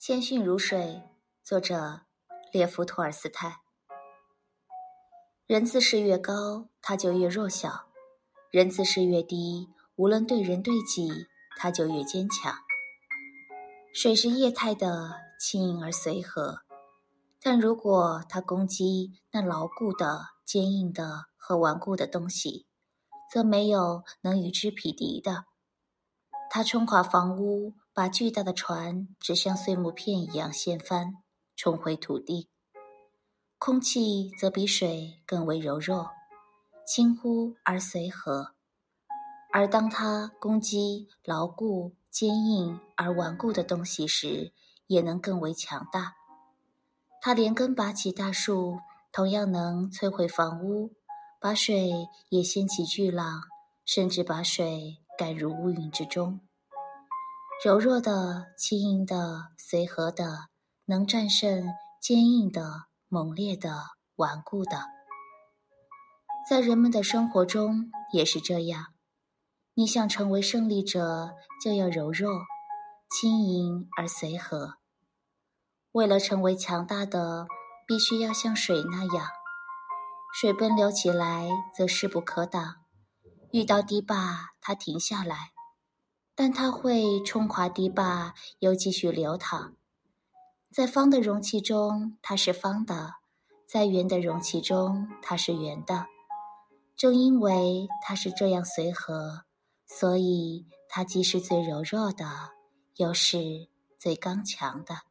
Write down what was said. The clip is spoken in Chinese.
谦逊如水，作者列夫·托尔斯泰。人自视越高，他就越弱小；人自视越低，无论对人对己，他就越坚强。水是液态的，轻盈而随和，但如果它攻击那牢固的、坚硬的和顽固的东西，则没有能与之匹敌的。它冲垮房屋。把巨大的船只像碎木片一样掀翻，冲回土地。空气则比水更为柔弱，轻忽而随和。而当它攻击牢固、坚硬而顽固的东西时，也能更为强大。它连根拔起大树，同样能摧毁房屋，把水也掀起巨浪，甚至把水赶入乌云之中。柔弱的、轻盈的、随和的，能战胜坚硬的、猛烈的、顽固的。在人们的生活中也是这样。你想成为胜利者，就要柔弱、轻盈而随和。为了成为强大的，必须要像水那样。水奔流起来，则势不可挡；遇到堤坝，它停下来。但它会冲垮堤坝，又继续流淌。在方的容器中，它是方的；在圆的容器中，它是圆的。正因为它是这样随和，所以它既是最柔弱的，又是最刚强的。